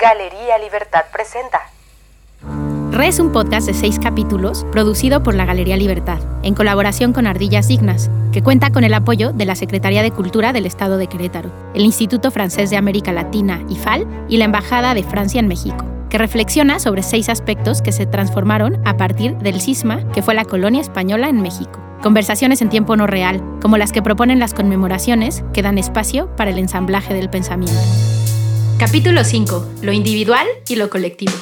Galería Libertad presenta. Re es un podcast de seis capítulos producido por la Galería Libertad, en colaboración con Ardillas Dignas, que cuenta con el apoyo de la Secretaría de Cultura del Estado de Querétaro, el Instituto Francés de América Latina, IFAL, y la Embajada de Francia en México, que reflexiona sobre seis aspectos que se transformaron a partir del cisma que fue la colonia española en México. Conversaciones en tiempo no real, como las que proponen las conmemoraciones, que dan espacio para el ensamblaje del pensamiento. Capítulo 5. Lo individual y lo colectivo.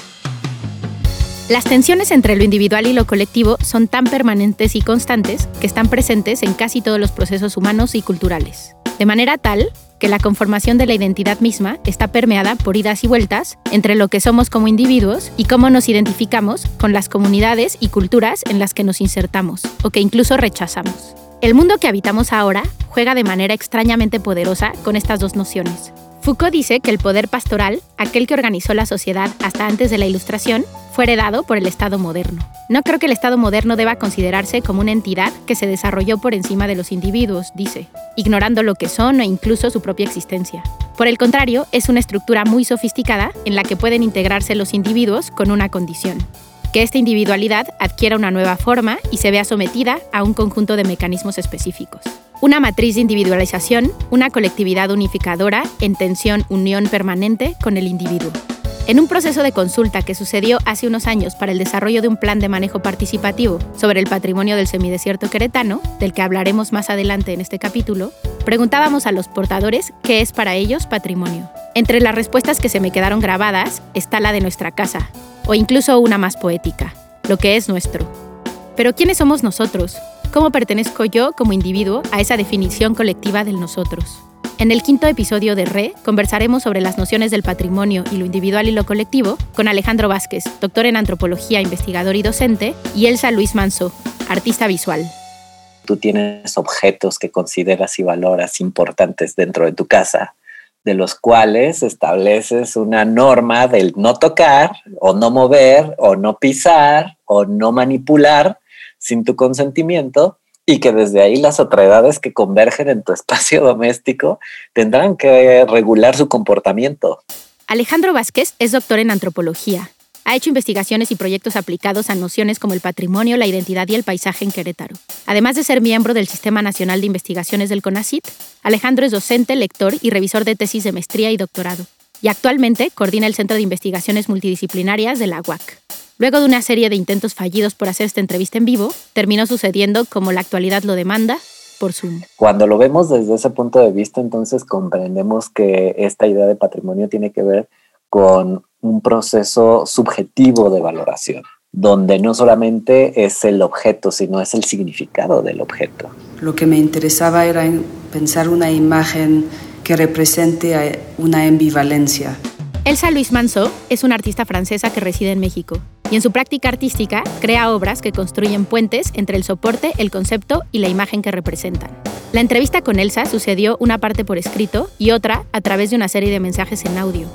Las tensiones entre lo individual y lo colectivo son tan permanentes y constantes que están presentes en casi todos los procesos humanos y culturales. De manera tal que la conformación de la identidad misma está permeada por idas y vueltas entre lo que somos como individuos y cómo nos identificamos con las comunidades y culturas en las que nos insertamos o que incluso rechazamos. El mundo que habitamos ahora juega de manera extrañamente poderosa con estas dos nociones. Foucault dice que el poder pastoral, aquel que organizó la sociedad hasta antes de la Ilustración, fue heredado por el Estado moderno. No creo que el Estado moderno deba considerarse como una entidad que se desarrolló por encima de los individuos, dice, ignorando lo que son o incluso su propia existencia. Por el contrario, es una estructura muy sofisticada en la que pueden integrarse los individuos con una condición, que esta individualidad adquiera una nueva forma y se vea sometida a un conjunto de mecanismos específicos. Una matriz de individualización, una colectividad unificadora en tensión unión permanente con el individuo. En un proceso de consulta que sucedió hace unos años para el desarrollo de un plan de manejo participativo sobre el patrimonio del semidesierto queretano, del que hablaremos más adelante en este capítulo, preguntábamos a los portadores qué es para ellos patrimonio. Entre las respuestas que se me quedaron grabadas está la de nuestra casa, o incluso una más poética, lo que es nuestro. Pero ¿quiénes somos nosotros? ¿Cómo pertenezco yo como individuo a esa definición colectiva del nosotros? En el quinto episodio de Re conversaremos sobre las nociones del patrimonio y lo individual y lo colectivo con Alejandro Vázquez, doctor en antropología, investigador y docente, y Elsa Luis Manso, artista visual. Tú tienes objetos que consideras y valoras importantes dentro de tu casa, de los cuales estableces una norma del no tocar o no mover o no pisar o no manipular sin tu consentimiento y que desde ahí las otredades que convergen en tu espacio doméstico tendrán que regular su comportamiento. Alejandro Vázquez es doctor en antropología. Ha hecho investigaciones y proyectos aplicados a nociones como el patrimonio, la identidad y el paisaje en Querétaro. Además de ser miembro del Sistema Nacional de Investigaciones del CONACIT, Alejandro es docente, lector y revisor de tesis de maestría y doctorado. Y actualmente coordina el Centro de Investigaciones Multidisciplinarias de la UAC. Luego de una serie de intentos fallidos por hacer esta entrevista en vivo, terminó sucediendo como la actualidad lo demanda por Zoom. Cuando lo vemos desde ese punto de vista, entonces comprendemos que esta idea de patrimonio tiene que ver con un proceso subjetivo de valoración, donde no solamente es el objeto, sino es el significado del objeto. Lo que me interesaba era pensar una imagen que represente una ambivalencia. Elsa Luis Manso es una artista francesa que reside en México y en su práctica artística crea obras que construyen puentes entre el soporte, el concepto y la imagen que representan. La entrevista con Elsa sucedió una parte por escrito y otra a través de una serie de mensajes en audio.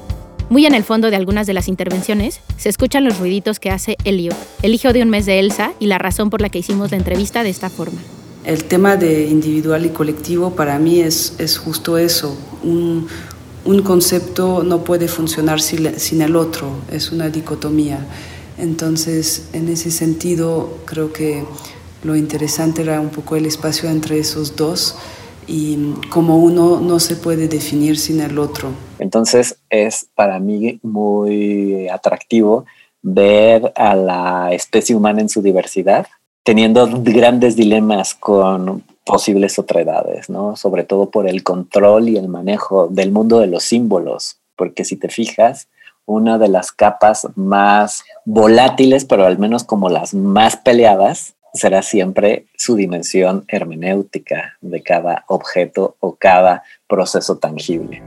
Muy en el fondo de algunas de las intervenciones se escuchan los ruiditos que hace Elio, el hijo de un mes de Elsa y la razón por la que hicimos la entrevista de esta forma. El tema de individual y colectivo para mí es, es justo eso. Un, un concepto no puede funcionar sin, sin el otro, es una dicotomía. Entonces, en ese sentido, creo que lo interesante era un poco el espacio entre esos dos y como uno no se puede definir sin el otro. Entonces, es para mí muy atractivo ver a la especie humana en su diversidad, teniendo grandes dilemas con posibles otredades, ¿no? Sobre todo por el control y el manejo del mundo de los símbolos, porque si te fijas, una de las capas más volátiles, pero al menos como las más peleadas, será siempre su dimensión hermenéutica de cada objeto o cada proceso tangible.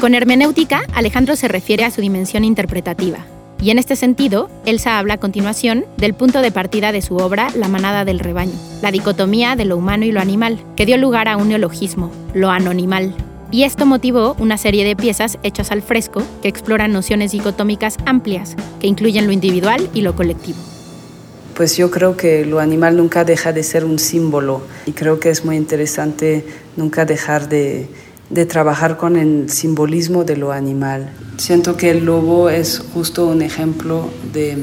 Con hermenéutica, Alejandro se refiere a su dimensión interpretativa. Y en este sentido, Elsa habla a continuación del punto de partida de su obra La manada del rebaño, la dicotomía de lo humano y lo animal, que dio lugar a un neologismo, lo anonimal, y esto motivó una serie de piezas hechas al fresco que exploran nociones dicotómicas amplias, que incluyen lo individual y lo colectivo. Pues yo creo que lo animal nunca deja de ser un símbolo y creo que es muy interesante nunca dejar de, trabajar con el simbolismo de lo animal. Siento que el lobo es justo un ejemplo de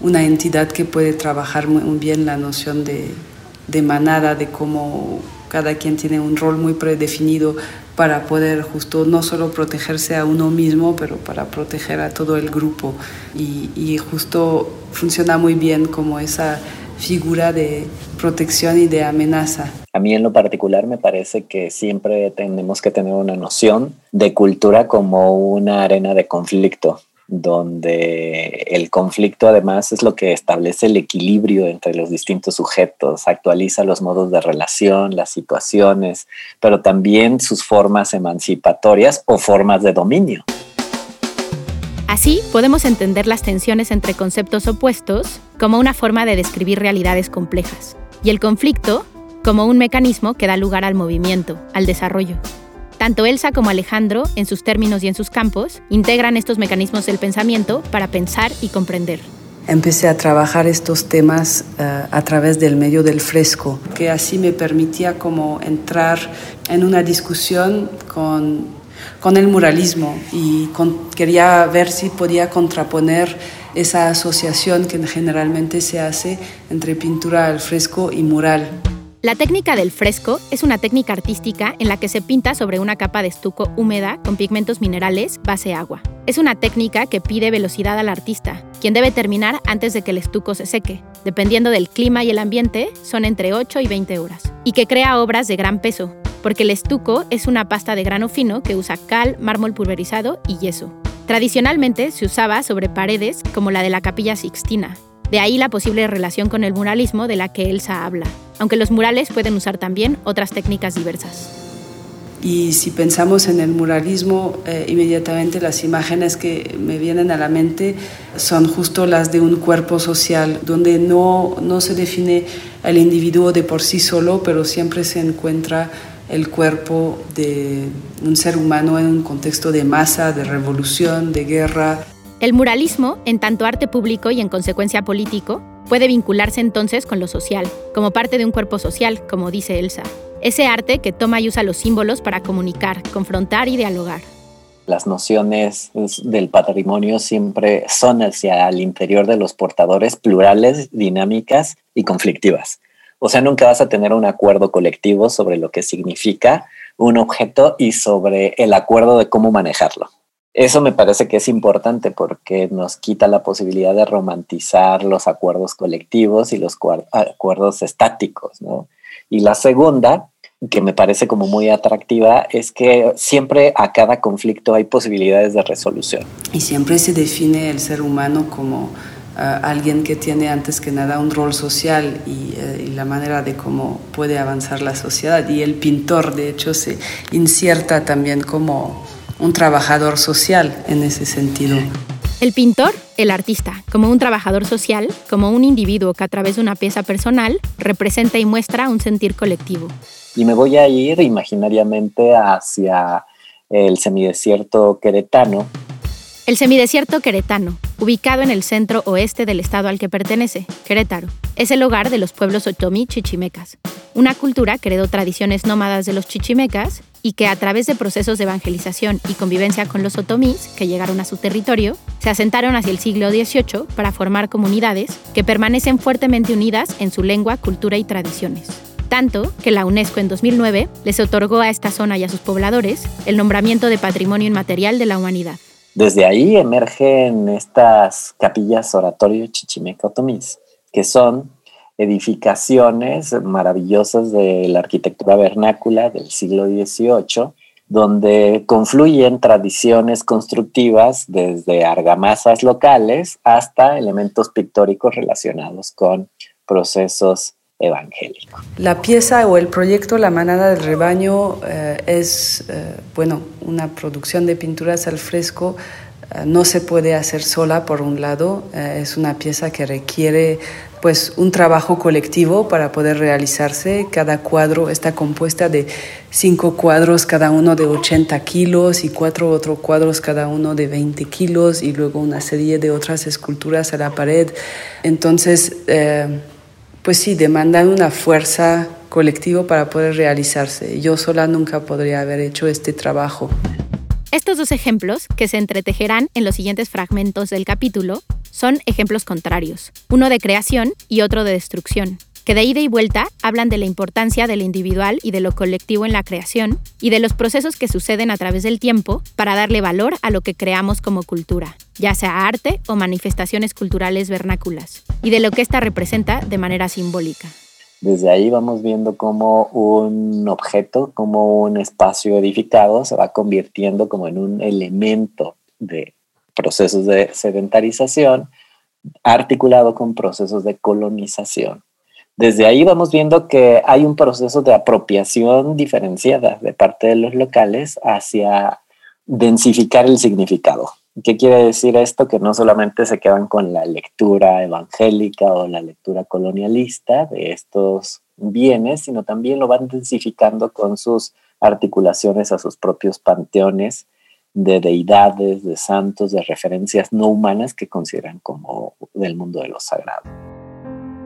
una entidad que puede trabajar muy bien la noción de manada, de cómo cada quien tiene un rol muy predefinido para poder justo no solo protegerse a uno mismo, pero para proteger a todo el grupo. Y, y justo funciona muy bien como esa figura de protección y de amenaza. A mí en lo particular me parece que siempre tenemos que tener una noción de cultura como una arena de conflicto donde el conflicto además es lo que establece el equilibrio entre los distintos sujetos, actualiza los modos de relación, las situaciones, pero también sus formas emancipatorias o formas de dominio. Así podemos entender las tensiones entre conceptos opuestos como una forma de describir realidades complejas y el conflicto como un mecanismo que da lugar al movimiento, al desarrollo. Tanto Elsa como Alejandro, en sus términos y en sus campos, integran estos mecanismos del pensamiento para pensar y comprender. Empecé a trabajar estos temas uh, a través del medio del fresco, que así me permitía como entrar en una discusión con, con el muralismo y quería ver si podía contraponer esa asociación que generalmente se hace entre pintura al fresco y mural. La técnica del fresco es una técnica artística en la que se pinta sobre una capa de estuco húmeda con pigmentos minerales base agua. Es una técnica que pide velocidad al artista, quien debe terminar antes de que el estuco se seque. Dependiendo del clima y el ambiente, son entre 8 y 20 horas. Y que crea obras de gran peso, porque el estuco es una pasta de grano fino que usa cal, mármol pulverizado y yeso. Tradicionalmente se usaba sobre paredes como la de la capilla Sixtina, de ahí la posible relación con el muralismo de la que Elsa habla, aunque los murales pueden usar también otras técnicas diversas. Y si pensamos en el muralismo, eh, inmediatamente las imágenes que me vienen a la mente son justo las de un cuerpo social, donde no, no se define el individuo de por sí solo, pero siempre se encuentra el cuerpo de un ser humano en un contexto de masa, de revolución, de guerra. El muralismo, en tanto arte público y en consecuencia político, puede vincularse entonces con lo social, como parte de un cuerpo social, como dice Elsa. Ese arte que toma y usa los símbolos para comunicar, confrontar y dialogar. Las nociones del patrimonio siempre son hacia el interior de los portadores plurales, dinámicas y conflictivas. O sea, nunca vas a tener un acuerdo colectivo sobre lo que significa un objeto y sobre el acuerdo de cómo manejarlo. Eso me parece que es importante porque nos quita la posibilidad de romantizar los acuerdos colectivos y los acuerdos estáticos, ¿no? Y la segunda, que me parece como muy atractiva, es que siempre a cada conflicto hay posibilidades de resolución. Y siempre se define el ser humano como uh, alguien que tiene antes que nada un rol social y, uh, y, la manera de cómo puede avanzar la sociedad. Y el pintor, de hecho, se inserta también como un trabajador social en ese sentido. El pintor, el artista, como un trabajador social, como un individuo que a través de una pieza personal representa y muestra un sentir colectivo. Y me voy a ir imaginariamente hacia el semidesierto queretano. El semidesierto queretano, ubicado en el centro oeste del estado al que pertenece, Querétaro, es el hogar de los pueblos otomí chichimecas, una cultura que heredó tradiciones nómadas de los chichimecas y que a través de procesos de evangelización y convivencia con los otomís que llegaron a su territorio, se asentaron hacia el siglo XVIII para formar comunidades que permanecen fuertemente unidas en su lengua, cultura y tradiciones. Tanto que la UNESCO en 2009 les otorgó a esta zona y a sus pobladores el nombramiento de Patrimonio Inmaterial de la Humanidad. Desde ahí emergen estas capillas oratorio chichimeca otomís, que son edificaciones maravillosas de la arquitectura vernácula del siglo XVIII, donde confluyen tradiciones constructivas desde argamasas locales hasta elementos pictóricos relacionados con procesos evangélicos. La pieza o el proyecto La Manada del Rebaño eh, es, eh, bueno, una producción de pinturas al fresco eh, no se puede hacer sola por un lado, es una pieza que requiere pues un trabajo colectivo para poder realizarse. Cada cuadro está compuesta de cinco cuadros, cada uno de 80 kilos y cuatro otros cuadros, cada uno de 20 kilos y luego una serie de otras esculturas a la pared. Entonces, eh, pues sí, demandan una fuerza colectiva para poder realizarse. Yo sola nunca podría haber hecho este trabajo. Estos dos ejemplos, que se entretejerán en los siguientes fragmentos del capítulo, son ejemplos contrarios, uno de creación y otro de destrucción, que de ida y vuelta hablan de la importancia de lo individual y de lo colectivo en la creación y de los procesos que suceden a través del tiempo para darle valor a lo que creamos como cultura, ya sea arte o manifestaciones culturales vernáculas, y de lo que ésta representa de manera simbólica. Desde ahí vamos viendo cómo un objeto, como un espacio edificado se va convirtiendo como en un elemento de procesos de sedentarización articulado con procesos de colonización. Desde ahí vamos viendo que hay un proceso de apropiación diferenciada de parte de los locales hacia densificar el significado. ¿Qué quiere decir esto? Que no solamente se quedan con la lectura evangélica o la lectura colonialista de estos bienes, sino también lo van densificando con sus articulaciones a sus propios panteones de deidades, de santos, de referencias no humanas que consideran como del mundo de lo sagrado.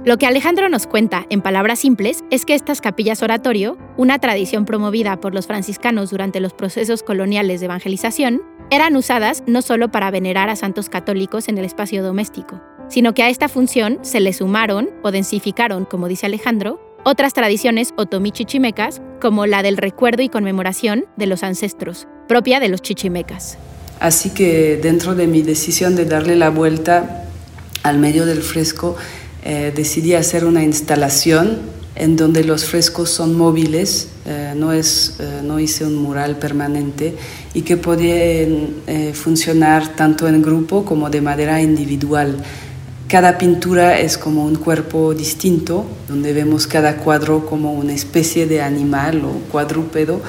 Lo que Alejandro nos cuenta, en palabras simples, es que estas capillas oratorio, una tradición promovida por los franciscanos durante los procesos coloniales de evangelización, eran usadas no solo para venerar a santos católicos en el espacio doméstico, sino que a esta función se le sumaron o densificaron, como dice Alejandro, otras tradiciones otomi-chichimecas, como la del recuerdo y conmemoración de los ancestros, propia de los chichimecas. Así que dentro de mi decisión de darle la vuelta al medio del fresco, eh, decidí hacer una instalación en donde los frescos son móviles, eh, no, es, eh, no hice un mural permanente y que podían funcionar tanto en grupo como de manera individual. Cada pintura es como un cuerpo distinto, donde vemos cada cuadro como una especie de animal o cuadrúpedo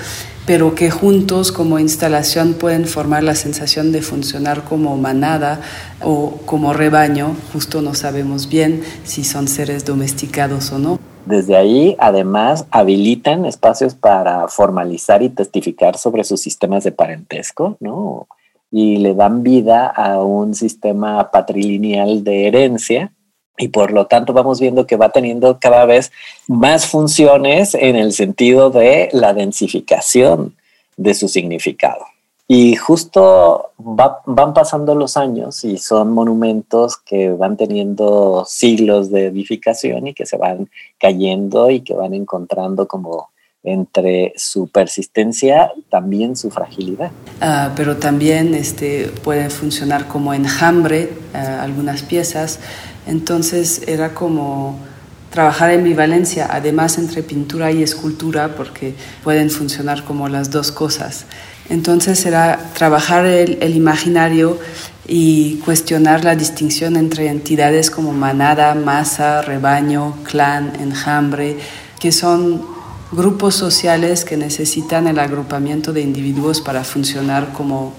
pero que juntos como instalación pueden formar la sensación de funcionar como manada o como rebaño, justo no sabemos bien si son seres domesticados o no. Desde ahí, además, habilitan espacios para formalizar y testificar sobre sus sistemas de parentesco, ¿no? Y le dan vida a un sistema patrilineal de herencia y por lo tanto vamos viendo que va teniendo cada vez más funciones en el sentido de la densificación de su significado. Y justo van pasando los años y son monumentos que van teniendo siglos de edificación y que se van cayendo y que van encontrando como entre su persistencia también su fragilidad. Ah, pero también este, pueden funcionar como enjambre ah, algunas piezas entonces era como trabajar en mi Valencia, además entre pintura y escultura, porque pueden funcionar como las dos cosas. Entonces era trabajar el, imaginario y cuestionar la distinción entre entidades como manada, masa, rebaño, clan, enjambre, que son grupos sociales que necesitan el agrupamiento de individuos para funcionar como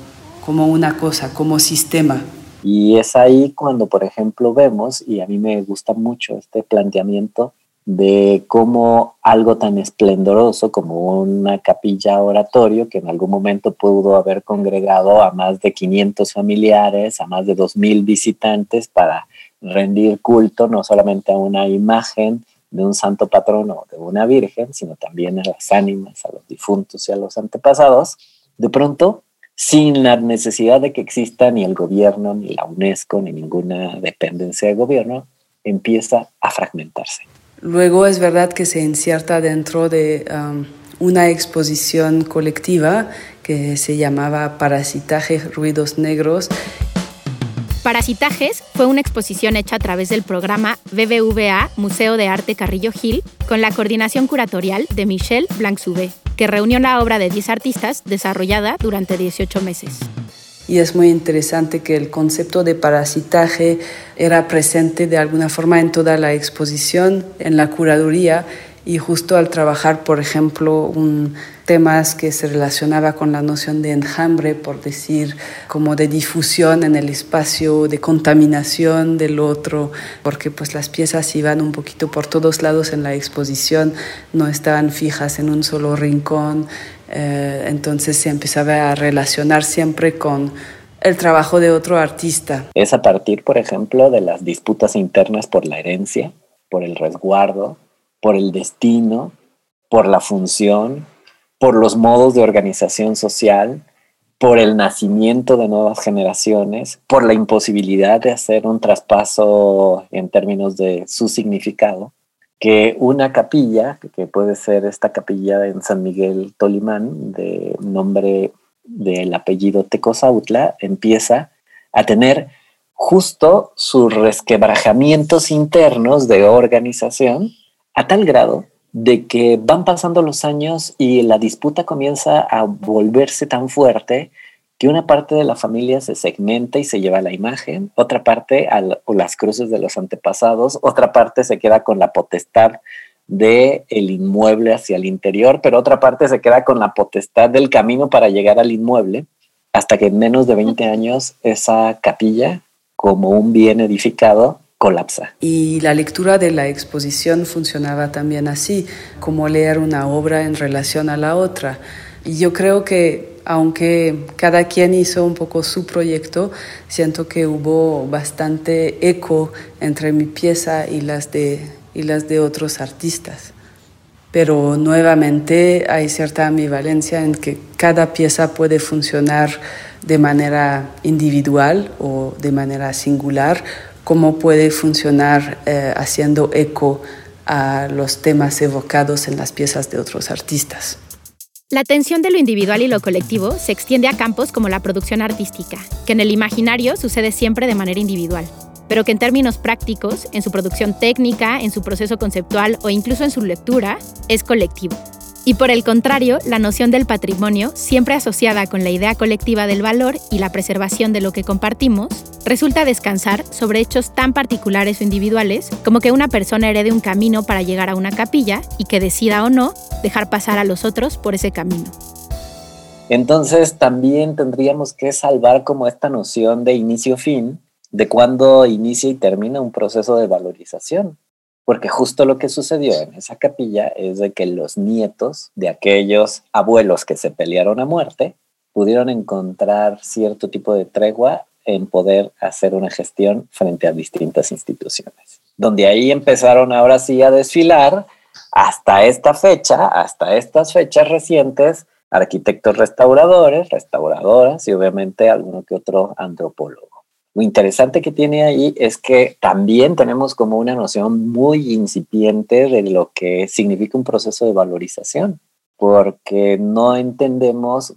una cosa, como sistema. Y es ahí cuando, por ejemplo, vemos, y a mí me gusta mucho este planteamiento de cómo algo tan esplendoroso como una capilla oratorio, que en algún momento pudo haber congregado a más de 500 familiares, a más de 2.000 visitantes para rendir culto no solamente a una imagen de un santo patrono de una virgen, sino también a las ánimas, a los difuntos y a los antepasados, de pronto sin la necesidad de que exista ni el gobierno, ni la UNESCO, ni ninguna dependencia de gobierno, empieza a fragmentarse. Luego es verdad que se inserta dentro de um, una exposición colectiva que se llamaba Parasitaje Ruidos Negros. Parasitajes fue una exposición hecha a través del programa BBVA Museo de Arte Carrillo Gil con la coordinación curatorial de Michel blanc que reunió la obra de 10 artistas desarrollada durante 18 meses. Y es muy interesante que el concepto de parasitaje era presente de alguna forma en toda la exposición, en la curaduría, y justo al trabajar, por ejemplo, un, temas que se relacionaba con la noción de enjambre, por decir, como de difusión en el espacio, de contaminación del otro, porque pues las piezas iban un poquito por todos lados en la exposición, no estaban fijas en un solo rincón, eh, entonces se empezaba a relacionar siempre con el trabajo de otro artista. Es a partir, por ejemplo, de las disputas internas por la herencia por el resguardo, por el destino, por la función, por los modos de organización social, por el nacimiento de nuevas generaciones, por la imposibilidad de hacer un traspaso en términos de su significado, que una capilla, que puede ser esta capilla en San Miguel Tolimán, de nombre del apellido Tecozautla, empieza a tener justo sus resquebrajamientos internos de organización a tal grado de que van pasando los años y la disputa comienza a volverse tan fuerte que una parte de la familia se segmenta y se lleva la imagen, otra parte a las cruces de los antepasados, otra parte se queda con la potestad de el inmueble hacia el interior, pero otra parte se queda con la potestad del camino para llegar al inmueble, hasta que en menos de 20 años esa capilla, como un bien edificado, colapsa. Y la lectura de la exposición funcionaba también así, como leer una obra en relación a la otra. Y yo creo que aunque cada quien hizo un poco su proyecto, siento que hubo bastante eco entre mi pieza y las de, y las de otros artistas. Pero nuevamente hay cierta ambivalencia en que cada pieza puede funcionar de manera individual o de manera singular cómo puede funcionar eh, haciendo eco a los temas evocados en las piezas de otros artistas. La tensión de lo individual y lo colectivo se extiende a campos como la producción artística, que en el imaginario sucede siempre de manera individual, pero que en términos prácticos, en su producción técnica, en su proceso conceptual o incluso en su lectura, es colectivo. Y por el contrario, la noción del patrimonio, siempre asociada con la idea colectiva del valor y la preservación de lo que compartimos, resulta descansar sobre hechos tan particulares o individuales como que una persona herede un camino para llegar a una capilla y que decida o no dejar pasar a los otros por ese camino. Entonces también tendríamos que salvar como esta noción de inicio-fin, de cuándo inicia y termina un proceso de valorización porque justo lo que sucedió en esa capilla es de que los nietos de aquellos abuelos que se pelearon a muerte pudieron encontrar cierto tipo de tregua en poder hacer una gestión frente a distintas instituciones. Donde ahí empezaron ahora sí a desfilar hasta esta fecha, hasta estas fechas recientes, arquitectos restauradores, restauradoras y obviamente alguno que otro antropólogo. Lo interesante que tiene ahí es que también tenemos como una noción muy incipiente de lo que significa un proceso de valorización, porque no entendemos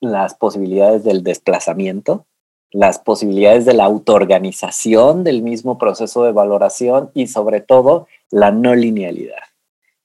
las posibilidades del desplazamiento, las posibilidades de la autoorganización del mismo proceso de valoración y sobre todo la no linealidad.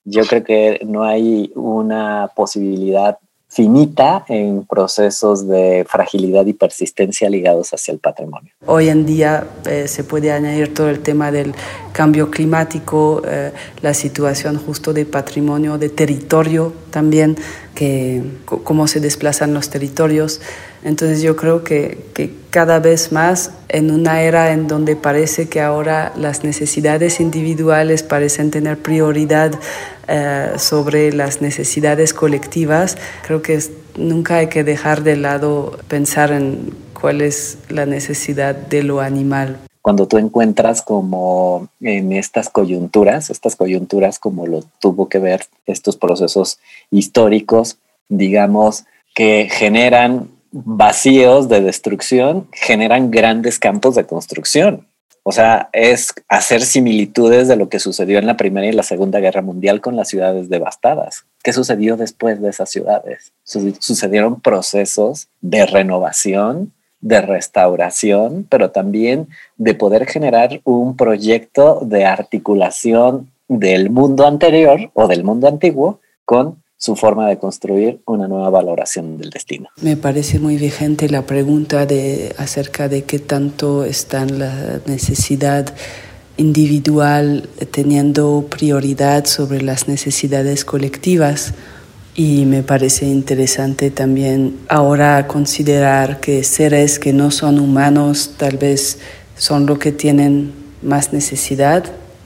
Yo creo que no hay una posibilidad finita en procesos de fragilidad y persistencia ligados hacia el patrimonio. Hoy en día eh, se puede añadir todo el tema del cambio climático, eh, la situación justo de patrimonio, de territorio también, que cómo se desplazan los territorios. Entonces yo creo que, que, cada vez más en una era en donde parece que ahora las necesidades individuales parecen tener prioridad eh, sobre las necesidades colectivas, creo que nunca hay que dejar de lado pensar en cuál es la necesidad de lo animal. Cuando tú encuentras como en estas coyunturas, estas coyunturas como lo tuvo que ver estos procesos históricos, digamos, que generan vacíos de destrucción, generan grandes campos de construcción. O sea, es hacer similitudes de lo que sucedió en la Primera y la Segunda Guerra Mundial con las ciudades devastadas. ¿Qué sucedió después de esas ciudades? Sucedieron procesos de renovación, de restauración, pero también de poder generar un proyecto de articulación del mundo anterior o del mundo antiguo con su forma de construir una nueva valoración del destino. Me parece muy vigente la pregunta de, acerca de qué tanto está la necesidad individual teniendo prioridad sobre las necesidades colectivas y me parece interesante también ahora considerar que seres que no son humanos tal vez son lo que tienen más necesidad,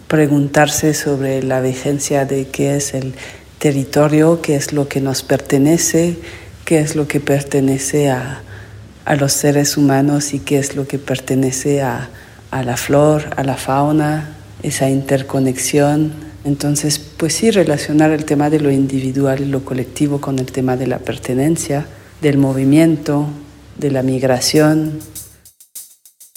preguntarse sobre la vigencia de qué es el territorio, qué es lo que nos pertenece, qué es lo que pertenece a, los seres humanos y qué es lo que pertenece a, la flor, a la fauna, esa interconexión. Entonces, pues sí, relacionar el tema de lo individual y lo colectivo con el tema de la pertenencia, del movimiento, de la migración.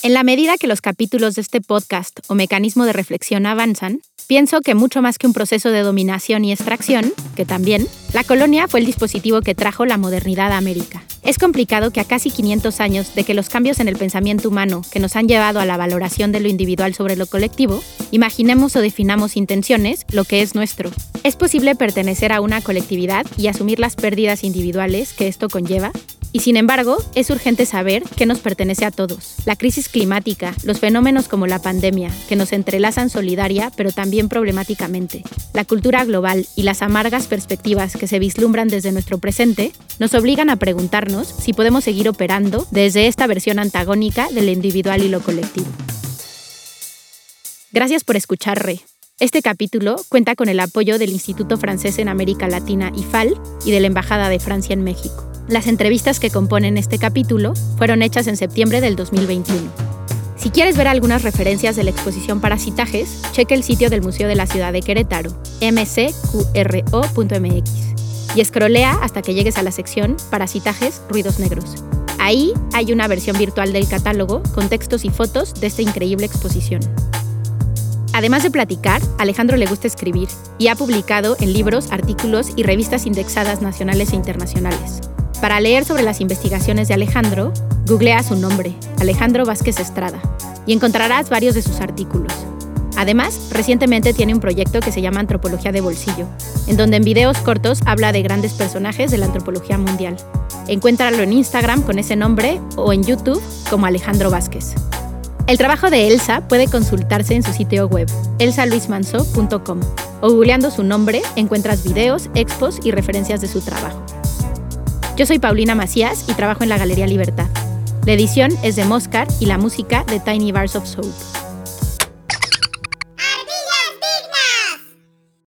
En la medida que los capítulos de este podcast o mecanismo de reflexión avanzan, pienso que mucho más que un proceso de dominación y extracción, que también, la colonia fue el dispositivo que trajo la modernidad a América. Es complicado que a casi 500 años de que los cambios en el pensamiento humano que nos han llevado a la valoración de lo individual sobre lo colectivo, imaginemos o definamos intenciones, lo que es nuestro. ¿Es posible pertenecer a una colectividad y asumir las pérdidas individuales que esto conlleva? Y sin embargo, es urgente saber que nos pertenece a todos. La crisis climática, los fenómenos como la pandemia, que nos entrelazan solidaria pero también problemáticamente, la cultura global y las amargas perspectivas que se vislumbran desde nuestro presente, nos obligan a preguntarnos si podemos seguir operando desde esta versión antagónica de lo individual y lo colectivo. Gracias por escuchar, Re. Este capítulo cuenta con el apoyo del Instituto Francés en América Latina, IFAL, y de la Embajada de Francia en México. Las entrevistas que componen este capítulo fueron hechas en septiembre del 2021. Si quieres ver algunas referencias de la exposición Parasitajes, cheque el sitio del Museo de la Ciudad de Querétaro, mcqro.mx, y escrolea hasta que llegues a la sección Parasitajes, Ruidos Negros. Ahí hay una versión virtual del catálogo con textos y fotos de esta increíble exposición. Además de platicar, Alejandro le gusta escribir y ha publicado en libros, artículos y revistas indexadas nacionales e internacionales. Para leer sobre las investigaciones de Alejandro, googlea su nombre, Alejandro Vázquez Estrada, y encontrarás varios de sus artículos. Además, recientemente tiene un proyecto que se llama Antropología de Bolsillo, en donde en videos cortos habla de grandes personajes de la antropología mundial. Encuéntralo en Instagram con ese nombre o en YouTube como Alejandro Vázquez. El trabajo de Elsa puede consultarse en su sitio web, elsaluismanso.com, o googleando su nombre encuentras videos, expos y referencias de su trabajo. Yo soy Paulina Macías y trabajo en la Galería Libertad. La edición es de Moscar y la música de Tiny Bars of Soap.